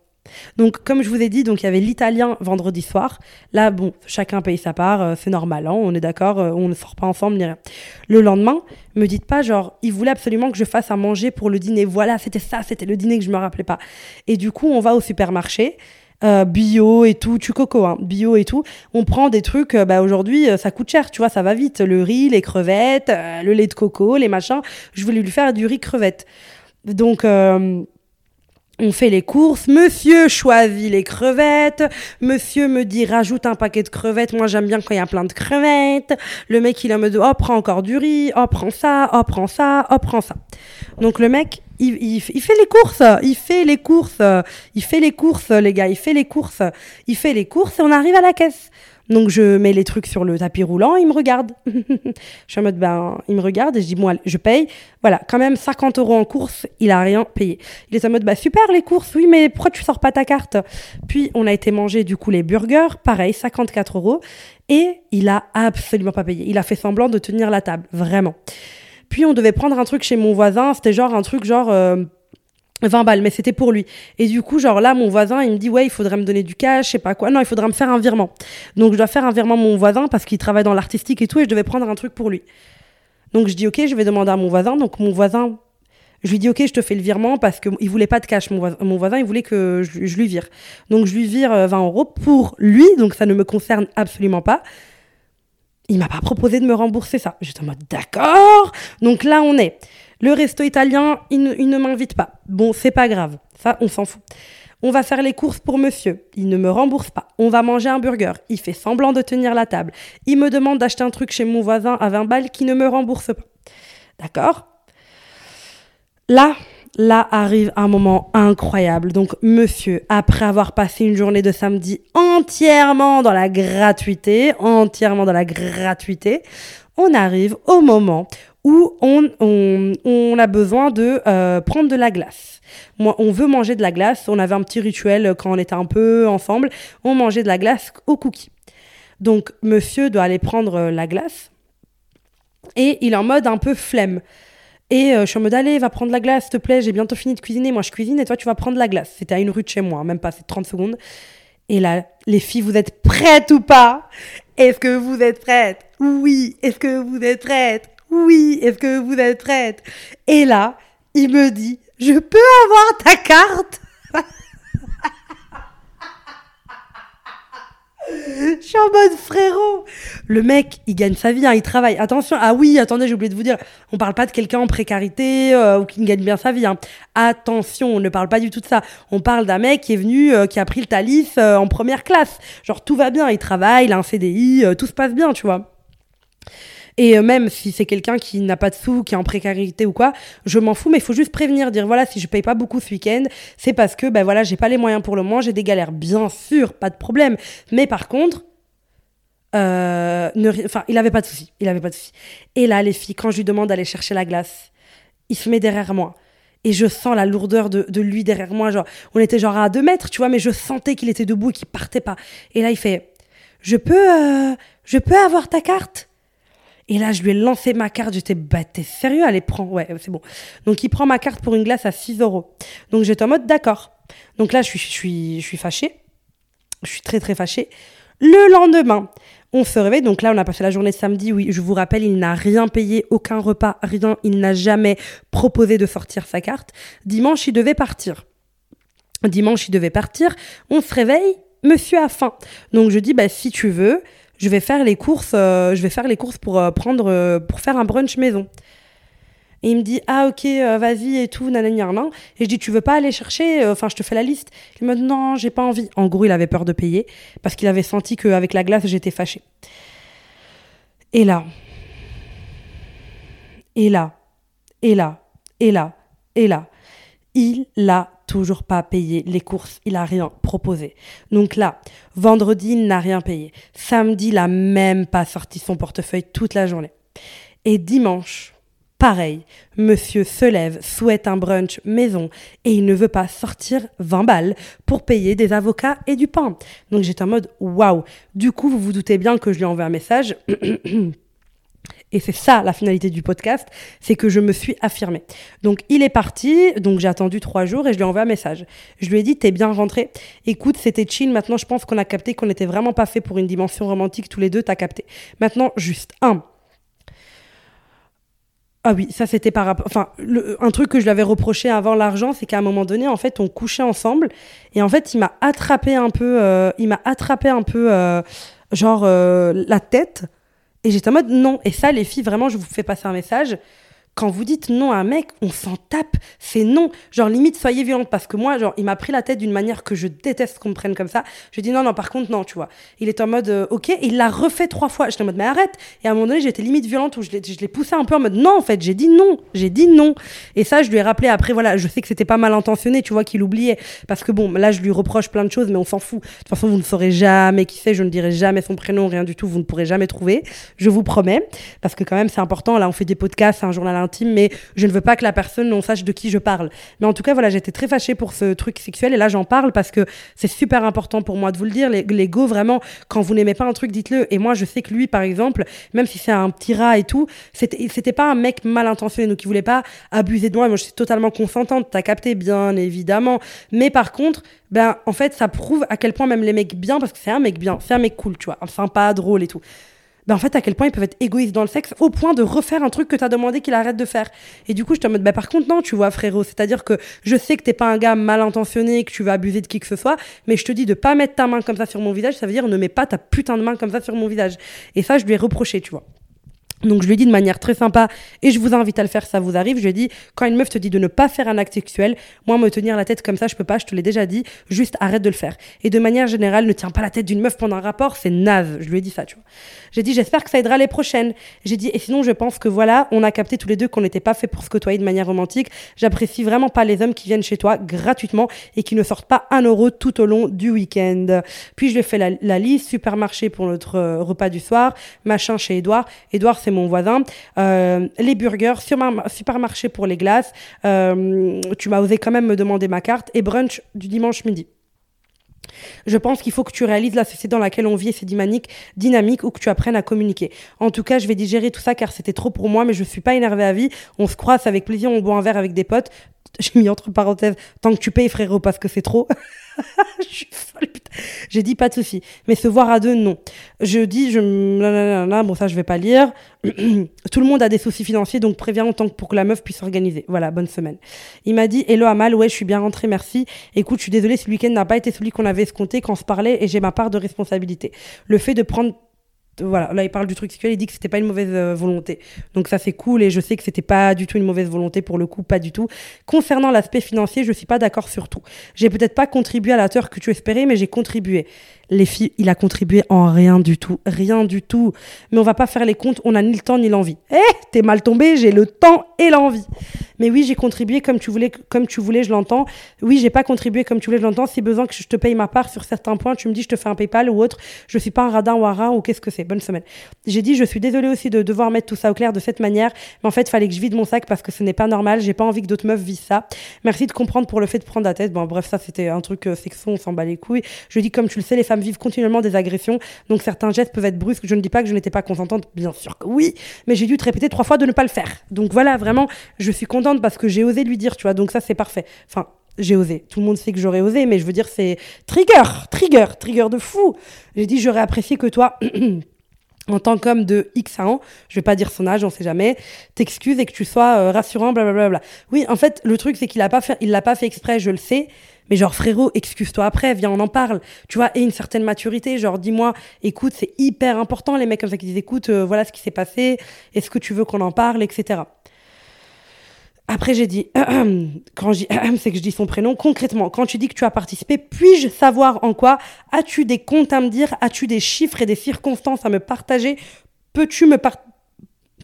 A: Donc, comme je vous ai dit, donc il y avait l'italien vendredi soir. Là, bon, chacun paye sa part, euh, c'est normal, hein, on est d'accord, euh, on ne sort pas ensemble ni rien. Le lendemain, me dites pas genre, il voulait absolument que je fasse à manger pour le dîner. Voilà, c'était ça, c'était le dîner que je me rappelais pas. Et du coup, on va au supermarché. Euh, bio et tout, tu coco, hein, bio et tout. On prend des trucs, bah aujourd'hui, ça coûte cher, tu vois, ça va vite. Le riz, les crevettes, le lait de coco, les machins. Je voulais lui faire du riz crevette. Donc, on fait les courses, monsieur choisit les crevettes, monsieur me dit rajoute un paquet de crevettes, moi j'aime bien quand il y a plein de crevettes, le mec il me dit oh prends encore du riz, oh prends ça, oh prends ça, oh prends ça. Donc le mec il, il, il, fait les courses, il fait les courses, il fait les courses les gars, il fait les courses, il fait les courses et on arrive à la caisse. Donc je mets les trucs sur le tapis roulant, il me regarde. je suis en mode, ben, il me regarde et je dis, moi, je paye. Voilà, quand même 50 euros en course, il a rien payé. Il est en mode, bah super les courses, oui, mais pourquoi tu sors pas ta carte? Puis on a été manger du coup les burgers, pareil, 54 euros. Et il a absolument pas payé. Il a fait semblant de tenir la table, vraiment. Puis on devait prendre un truc chez mon voisin, c'était genre un truc genre... Euh, 20 balles, mais c'était pour lui. Et du coup, genre là, mon voisin, il me dit, ouais, il faudrait me donner du cash, je sais pas quoi. Non, il faudrait me faire un virement. Donc, je dois faire un virement à mon voisin parce qu'il travaille dans l'artistique et tout, et je devais prendre un truc pour lui. Donc, je dis, ok, je vais demander à mon voisin. Donc, mon voisin, je lui dis, ok, je te fais le virement parce qu'il voulait pas de cash. Mon voisin, mon voisin il voulait que je, je, lui vire. Donc, je lui vire 20 euh, euros pour lui, donc ça ne me concerne absolument pas. Il m'a pas proposé de me rembourser ça. J'étais en mode, d'accord. Donc là, on est. Le resto italien, il ne, m'invite pas. Bon, c'est pas grave. Ça, on s'en fout. On va faire les courses pour monsieur. Il ne me rembourse pas. On va manger un burger. Il fait semblant de tenir la table. Il me demande d'acheter un truc chez mon voisin à 20 balles qui ne me rembourse pas. D'accord? Là, là arrive un moment incroyable. Donc, monsieur, après avoir passé une journée de samedi entièrement dans la gratuité, entièrement dans la gratuité, on arrive au moment où on, a besoin de euh, prendre de la glace. Moi, on veut manger de la glace. On avait un petit rituel quand on était un peu ensemble. On mangeait de la glace au cookie. Donc, monsieur doit aller prendre euh, la glace. Et il est en mode un peu flemme. Et euh, je suis en mode, allez, va prendre la glace, s'il te plaît, j'ai bientôt fini de cuisiner. Moi, je cuisine et toi, tu vas prendre la glace. C'était à une rue de chez moi, même pas, c'est 30 secondes. Et là, les filles, vous êtes prêtes ou pas? Est-ce que vous êtes prêtes? Oui. Est-ce que vous êtes prêtes? Oui, est-ce que vous êtes prête? Et là, il me dit, je peux avoir ta carte? Je suis en mode frérot. Le mec, il gagne sa vie, hein, il travaille. Attention, ah oui, attendez, j'ai oublié de vous dire, on parle pas de quelqu'un en précarité euh, ou qui gagne bien sa vie. Hein. Attention, on ne parle pas du tout de ça. On parle d'un mec qui est venu, euh, qui a pris le Thalys euh, en première classe. Genre tout va bien, il travaille, il a un CDI, tout se passe bien, tu vois. Et euh, même si c'est quelqu'un qui n'a pas de sous, qui est en précarité ou quoi, je m'en fous, mais il faut juste prévenir, dire voilà, si je paye pas beaucoup ce week-end, c'est parce que ben voilà, j'ai pas les moyens pour le moment, j'ai des galères, bien sûr, pas de problème. Mais par contre, euh, enfin, il avait pas de soucis, il avait pas de soucis. Et là, les filles, quand je lui demande d'aller chercher la glace, il se met derrière moi. Et je sens la lourdeur de, de lui derrière moi. Genre, on était genre à deux mètres, tu vois, mais je sentais qu'il était debout et qu'il partait pas. Et là, il fait, je peux, euh, je peux avoir ta carte? Et là, je lui ai lancé ma carte. J'étais, bah, t'es sérieux? Allez, prends. Ouais, c'est bon. Donc, il prend ma carte pour une glace à 6 euros. Donc, j'étais en mode, d'accord. Donc là, je suis, je suis, je suis fâchée. Je suis très, très fâchée. Le lendemain, on se réveille. Donc là, on a passé la journée samedi. Oui, je vous rappelle, il n'a rien payé, aucun repas, rien. Il n'a jamais proposé de sortir sa carte. Dimanche, il devait partir. Dimanche, il devait partir. On se réveille. Monsieur a faim. Donc je dis, bah, si tu veux, je vais faire les courses, euh, je vais faire les courses pour euh, prendre, euh, pour faire un brunch maison. Et il me dit ah ok vas-y et tout nanani et je dis tu veux pas aller chercher enfin je te fais la liste. Il me dit non j'ai pas envie. En gros il avait peur de payer parce qu'il avait senti qu'avec la glace j'étais fâchée. Et là et là et là et là et là il l'a toujours pas payé les courses, il a rien proposé. Donc là, vendredi, il n'a rien payé. Samedi, il a même pas sorti son portefeuille toute la journée. Et dimanche, Pareil, monsieur se lève, souhaite un brunch maison et il ne veut pas sortir 20 balles pour payer des avocats et du pain. Donc j'étais en mode waouh. Du coup, vous vous doutez bien que je lui envoie un message. Et c'est ça la finalité du podcast, c'est que je me suis affirmée. Donc il est parti, donc j'ai attendu trois jours et je lui ai envoyé un message. Je lui ai dit, t'es bien rentré. Écoute, c'était chill. Maintenant, je pense qu'on a capté qu'on n'était vraiment pas fait pour une dimension romantique tous les deux. T'as capté. Maintenant, juste un. Ah oui, ça c'était par rapport. Enfin, un truc que je lui avais reproché avant l'argent, c'est qu'à un moment donné, en fait, on couchait ensemble et en fait, il m'a attrapé un peu. Euh, il m'a attrapé un peu, euh, genre euh, la tête et j'étais en mode non. Et ça, les filles, vraiment, je vous fais passer un message quand vous dites non à un mec, on s'en tape, c'est non. Genre, limite, soyez violente. Parce que moi, genre, il m'a pris la tête d'une manière que je déteste qu'on me prenne comme ça. Je dis non, non, par contre, non, tu vois. Il est en mode, euh, ok, et il l'a refait trois fois. J'étais en mode, mais arrête. Et à un moment donné, j'étais limite violente où je l'ai poussé un peu en mode, non, en fait, j'ai dit non. J'ai dit non. Et ça, je lui ai rappelé après, voilà, je sais que c'était pas mal intentionné, tu vois, qu'il oubliait. Parce que bon, là, je lui reproche plein de choses, mais on s'en fout. De toute façon, vous ne saurez jamais qui c'est, je ne dirai jamais son prénom, rien du tout, vous ne pourrez jamais trouver. Je vous promets. Parce que quand même, c'est important. Là, on fait des podcasts, un journal mais je ne veux pas que la personne on sache de qui je parle. Mais en tout cas, voilà, j'étais très fâchée pour ce truc sexuel et là j'en parle parce que c'est super important pour moi de vous le dire. L'ego, vraiment, quand vous n'aimez pas un truc, dites-le. Et moi, je sais que lui, par exemple, même si c'est un petit rat et tout, c'était pas un mec mal intentionné, donc il voulait pas abuser de moi. Moi, je suis totalement consentante, t'as capté, bien évidemment. Mais par contre, ben, en fait, ça prouve à quel point même les mecs bien, parce que c'est un mec bien, c'est un mec cool, tu vois, sympa, drôle et tout ben en fait, à quel point ils peuvent être égoïstes dans le sexe au point de refaire un truc que tu as demandé qu'il arrête de faire. Et du coup, je te mode, bah, par contre, non, tu vois, frérot. C'est-à-dire que je sais que t'es pas un gars mal intentionné, que tu vas abuser de qui que ce soit, mais je te dis de pas mettre ta main comme ça sur mon visage, ça veut dire ne mets pas ta putain de main comme ça sur mon visage. Et ça, je lui ai reproché, tu vois. Donc je lui ai dit de manière très sympa, et je vous invite à le faire, ça vous arrive. Je lui ai dit, quand une meuf te dit de ne pas faire un acte sexuel, moi me tenir la tête comme ça, je peux pas, je te l'ai déjà dit, juste arrête de le faire. Et de manière générale, ne tiens pas la tête d'une meuf pendant un rapport, c'est naze. Je lui ai dit ça, tu vois. J'ai dit, j'espère que ça aidera les prochaines. J'ai dit, et sinon, je pense que voilà, on a capté tous les deux qu'on n'était pas fait pour se côtoyer de manière romantique. J'apprécie vraiment pas les hommes qui viennent chez toi gratuitement et qui ne sortent pas un euro tout au long du week-end. Puis je lui ai fait la, liste, supermarché pour notre euh, repas du soir, machin chez Edouard. Edouard, c'est mon voisin. Euh, les burgers, supermarché pour les glaces. Euh, tu m'as osé quand même me demander ma carte et brunch du dimanche midi. Je pense qu'il faut que tu réalises la société dans laquelle on vit et c'est dynamique, dynamique ou que tu apprennes à communiquer. En tout cas, je vais digérer tout ça car c'était trop pour moi, mais je suis pas énervée à vie. On se croise avec plaisir, on boit un verre avec des potes. J'ai mis entre parenthèses, tant que tu payes frérot parce que c'est trop. je suis folle, putain. J'ai dit pas de souci. Mais se voir à deux, non. Je dis, je. Bon, ça, je vais pas lire. Tout le monde a des soucis financiers, donc préviens en tant que pour que la meuf puisse s'organiser. Voilà, bonne semaine. Il m'a dit, hello Amal, ouais, je suis bien rentrée, merci. Écoute, je suis désolée, ce week-end n'a pas été celui qu'on avait escompté quand on se parlait et j'ai ma part de responsabilité. Le fait de prendre voilà, là il parle du truc sexuel, il dit que c'était pas une mauvaise euh, volonté. Donc ça c'est cool et je sais que c'était pas du tout une mauvaise volonté pour le coup, pas du tout. Concernant l'aspect financier, je suis pas d'accord sur tout. J'ai peut-être pas contribué à la hauteur que tu espérais, mais j'ai contribué. Les filles, il a contribué en rien du tout, rien du tout. Mais on va pas faire les comptes, on a ni le temps ni l'envie. Eh, t'es mal tombé, j'ai le temps et l'envie. Mais oui, j'ai contribué comme tu voulais, comme tu voulais, je l'entends. Oui, j'ai pas contribué comme tu voulais, je l'entends. Si besoin que je te paye ma part sur certains points, tu me dis je te fais un PayPal ou autre. Je suis pas un radin ou un rat ou qu'est-ce que c'est. Bonne semaine. J'ai dit je suis désolée aussi de devoir mettre tout ça au clair de cette manière, mais en fait, fallait que je vide mon sac parce que ce n'est pas normal. J'ai pas envie que d'autres meufs vivent ça. Merci de comprendre pour le fait de prendre la tête. Bon, bref, ça c'était un truc euh, sexo, on s'en bat les couilles. Je dis comme tu le sais, les femmes vivent continuellement des agressions, donc certains gestes peuvent être brusques. Je ne dis pas que je n'étais pas consentante, bien sûr que oui, mais j'ai dû te répéter trois fois de ne pas le faire. Donc voilà, vraiment, je suis contente parce que j'ai osé lui dire, tu vois, donc ça c'est parfait. Enfin, j'ai osé. Tout le monde sait que j'aurais osé, mais je veux dire, c'est trigger, trigger, trigger de fou. J'ai dit, j'aurais apprécié que toi. en tant qu'homme de X ans, je vais pas dire son âge, on sait jamais, t'excuses et que tu sois euh, rassurant, blablabla. Oui, en fait, le truc, c'est qu'il a pas il l'a pas fait exprès, je le sais, mais genre, frérot, excuse-toi après, viens, on en parle. Tu vois, et une certaine maturité, genre, dis-moi, écoute, c'est hyper important, les mecs comme ça qui disent, écoute, euh, voilà ce qui s'est passé, est-ce que tu veux qu'on en parle, etc. Après, j'ai dit, quand je dis, c'est que je dis son prénom. Concrètement, quand tu dis que tu as participé, puis-je savoir en quoi? As-tu des comptes à me dire? As-tu des chiffres et des circonstances à me partager? Peux-tu me par...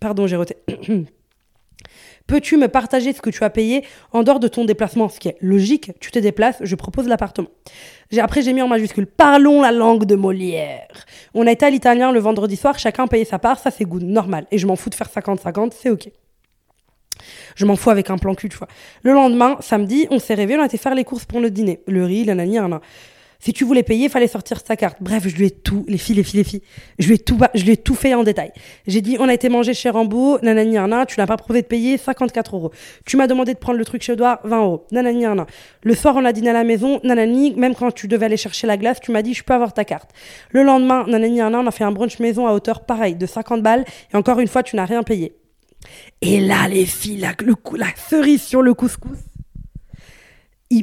A: Pardon, j'ai roté. Peux-tu me partager ce que tu as payé en dehors de ton déplacement? Ce qui est logique, tu te déplaces, je propose l'appartement. Après, j'ai mis en majuscule Parlons la langue de Molière. On a été à l'italien le vendredi soir, chacun payait sa part, ça c'est good, normal. Et je m'en fous de faire 50-50, c'est ok. Je m'en fous avec un plan cul, tu vois. Le lendemain, samedi, on s'est réveillé, on a été faire les courses pour le dîner. Le riz, la nani, si tu voulais payer, fallait sortir sa carte. Bref, je lui ai tout, les filles, les filles, les filles, je lui ai tout, je lui ai tout fait en détail. J'ai dit, on a été manger chez Rambo, nanani, un tu n'as pas prouvé de payer 54 euros. Tu m'as demandé de prendre le truc chez toi, 20 euros. Nanani, un Le soir, on a dîné à la maison, nanani, même quand tu devais aller chercher la glace, tu m'as dit, je peux avoir ta carte. Le lendemain, nanani, un on a fait un brunch maison à hauteur pareil, de 50 balles, et encore une fois, tu n'as rien payé. Et là, les filles, la, le, la cerise sur le couscous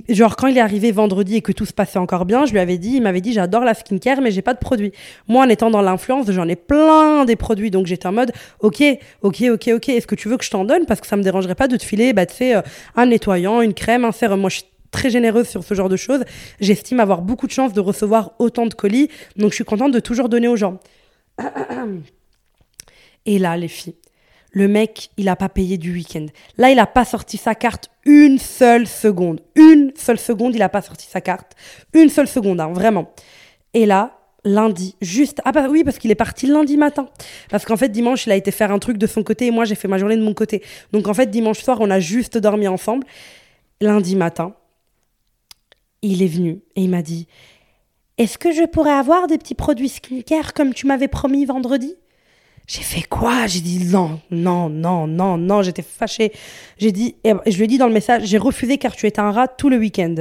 A: genre quand il est arrivé vendredi et que tout se passait encore bien, je lui avais dit, il m'avait dit j'adore la skincare mais j'ai pas de produits. Moi en étant dans l'influence, j'en ai plein des produits donc j'étais en mode OK, OK, OK, OK, est-ce que tu veux que je t'en donne? Parce que ça me dérangerait pas de te filer bah tu euh, un nettoyant, une crème, un sérum. Moi je suis très généreuse sur ce genre de choses. J'estime avoir beaucoup de chance de recevoir autant de colis donc je suis contente de toujours donner aux gens. Et là les filles le mec, il a pas payé du week-end. Là, il a pas sorti sa carte une seule seconde. Une seule seconde, il a pas sorti sa carte. Une seule seconde, hein, vraiment. Et là, lundi, juste. Ah bah oui, parce qu'il est parti lundi matin. Parce qu'en fait, dimanche, il a été faire un truc de son côté et moi, j'ai fait ma journée de mon côté. Donc en fait, dimanche soir, on a juste dormi ensemble. Lundi matin, il est venu et il m'a dit Est-ce que je pourrais avoir des petits produits skincare comme tu m'avais promis vendredi? J'ai fait quoi? J'ai dit non, non, non, non, non, j'étais fâchée. J'ai dit, et je lui ai dit dans le message, j'ai refusé car tu étais un rat tout le week-end.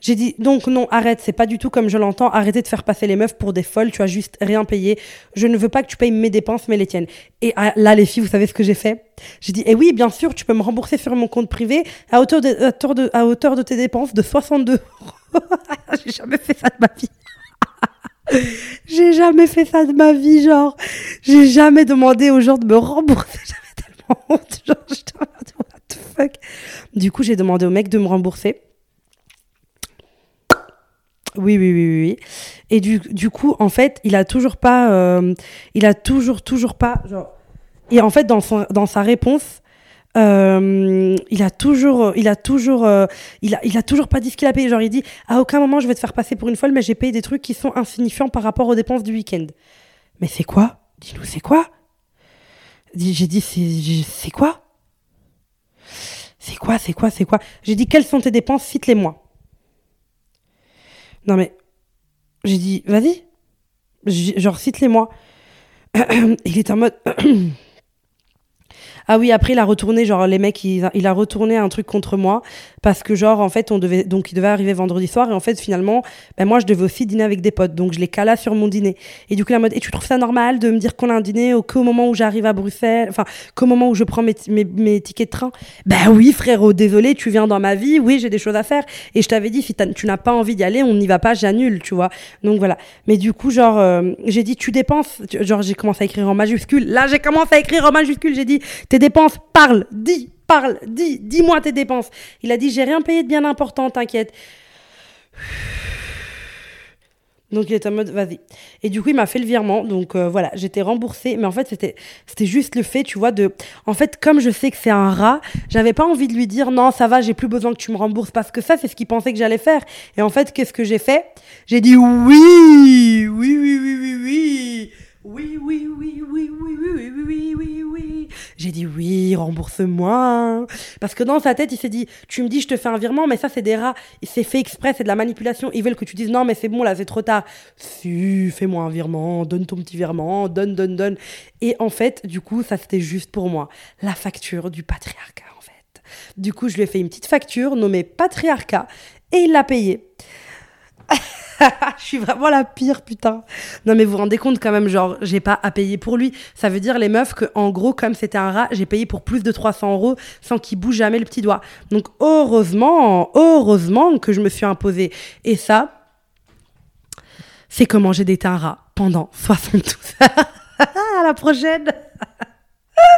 A: J'ai dit donc non, arrête, c'est pas du tout comme je l'entends. Arrêtez de faire passer les meufs pour des folles. Tu as juste rien payé. Je ne veux pas que tu payes mes dépenses, mais les tiennes. Et ah, là, les filles, vous savez ce que j'ai fait? J'ai dit eh oui, bien sûr, tu peux me rembourser sur mon compte privé à hauteur de, hauteur de, à hauteur de tes dépenses de 62 euros. j'ai jamais fait ça de ma vie. J'ai jamais fait ça de ma vie, genre. J'ai jamais demandé aux gens de me rembourser. J'avais tellement honte. Genre, j'étais what the fuck. Du coup, j'ai demandé au mec de me rembourser. Oui, oui, oui, oui. Et du, du coup, en fait, il a toujours pas. Euh, il a toujours, toujours pas. Genre. Et en fait, dans, son, dans sa réponse, euh, il a toujours, il a toujours, euh, il, a, il a toujours pas dit ce qu'il a payé. Genre, il dit à aucun moment je vais te faire passer pour une folle, mais j'ai payé des trucs qui sont insignifiants par rapport aux dépenses du week-end. Mais c'est quoi? Dis-nous, c'est quoi? J'ai dit, c'est quoi? C'est quoi C'est quoi C'est quoi? J'ai dit, quelles sont tes dépenses? Cite-les-moi. Non mais, j'ai dit, vas-y. Genre, cite-les-moi. il est en mode. Ah oui, après il a retourné genre les mecs, il, a retourné un truc contre moi parce que genre en fait on devait donc il devait arriver vendredi soir et en fait finalement ben moi je devais aussi dîner avec des potes. Donc je l'ai cala sur mon dîner. Et du coup il a mode et tu trouves ça normal de me dire qu'on a un dîner au qu'au moment où j'arrive à Bruxelles enfin qu'au moment où je prends mes, mes, mes, tickets de train? Ben oui frérot désolé tu viens dans ma vie. Oui j'ai des choses à faire. Et je t'avais dit si tu n'as pas envie d'y aller on n'y va pas j'annule tu vois. Donc voilà. Mais du coup genre euh, j'ai dit tu dépenses? Genre j'ai commencé à écrire en majuscule. Là j'ai commencé à écrire en majuscule. J'ai dit tes dépenses, parle, dis, parle, dis, dis-moi tes dépenses. Il a dit, j'ai rien payé de bien important, t'inquiète. Donc il était en mode vas-y. Et du coup il m'a fait le virement. Donc euh, voilà, j'étais remboursée. Mais en fait c'était c'était juste le fait, tu vois, de. En fait comme je sais que c'est un rat, j'avais pas envie de lui dire non ça va, j'ai plus besoin que tu me rembourses parce que ça c'est ce qu'il pensait que j'allais faire. Et en fait qu'est-ce que j'ai fait? J'ai dit oui, oui, oui, oui, oui, oui. Oui, oui, oui, oui, oui, oui, oui, oui, oui, oui. J'ai dit oui, rembourse-moi. Parce que dans sa tête, il s'est dit, tu me dis, je te fais un virement, mais ça, c'est des rats. C'est fait exprès, c'est de la manipulation. Ils veulent que tu dises, non, mais c'est bon, là, c'est trop tard. Si, fais-moi un virement, donne ton petit virement, donne, donne, donne. Et en fait, du coup, ça, c'était juste pour moi. La facture du patriarcat, en fait. Du coup, je lui ai fait une petite facture nommée patriarcat et il l'a payée. je suis vraiment la pire, putain. Non, mais vous vous rendez compte quand même, genre, j'ai pas à payer pour lui. Ça veut dire, les meufs, que en gros, comme c'était un rat, j'ai payé pour plus de 300 euros sans qu'il bouge jamais le petit doigt. Donc, heureusement, heureusement que je me suis imposée. Et ça, c'est comment j'ai daté un rat pendant 72 heures. à la prochaine!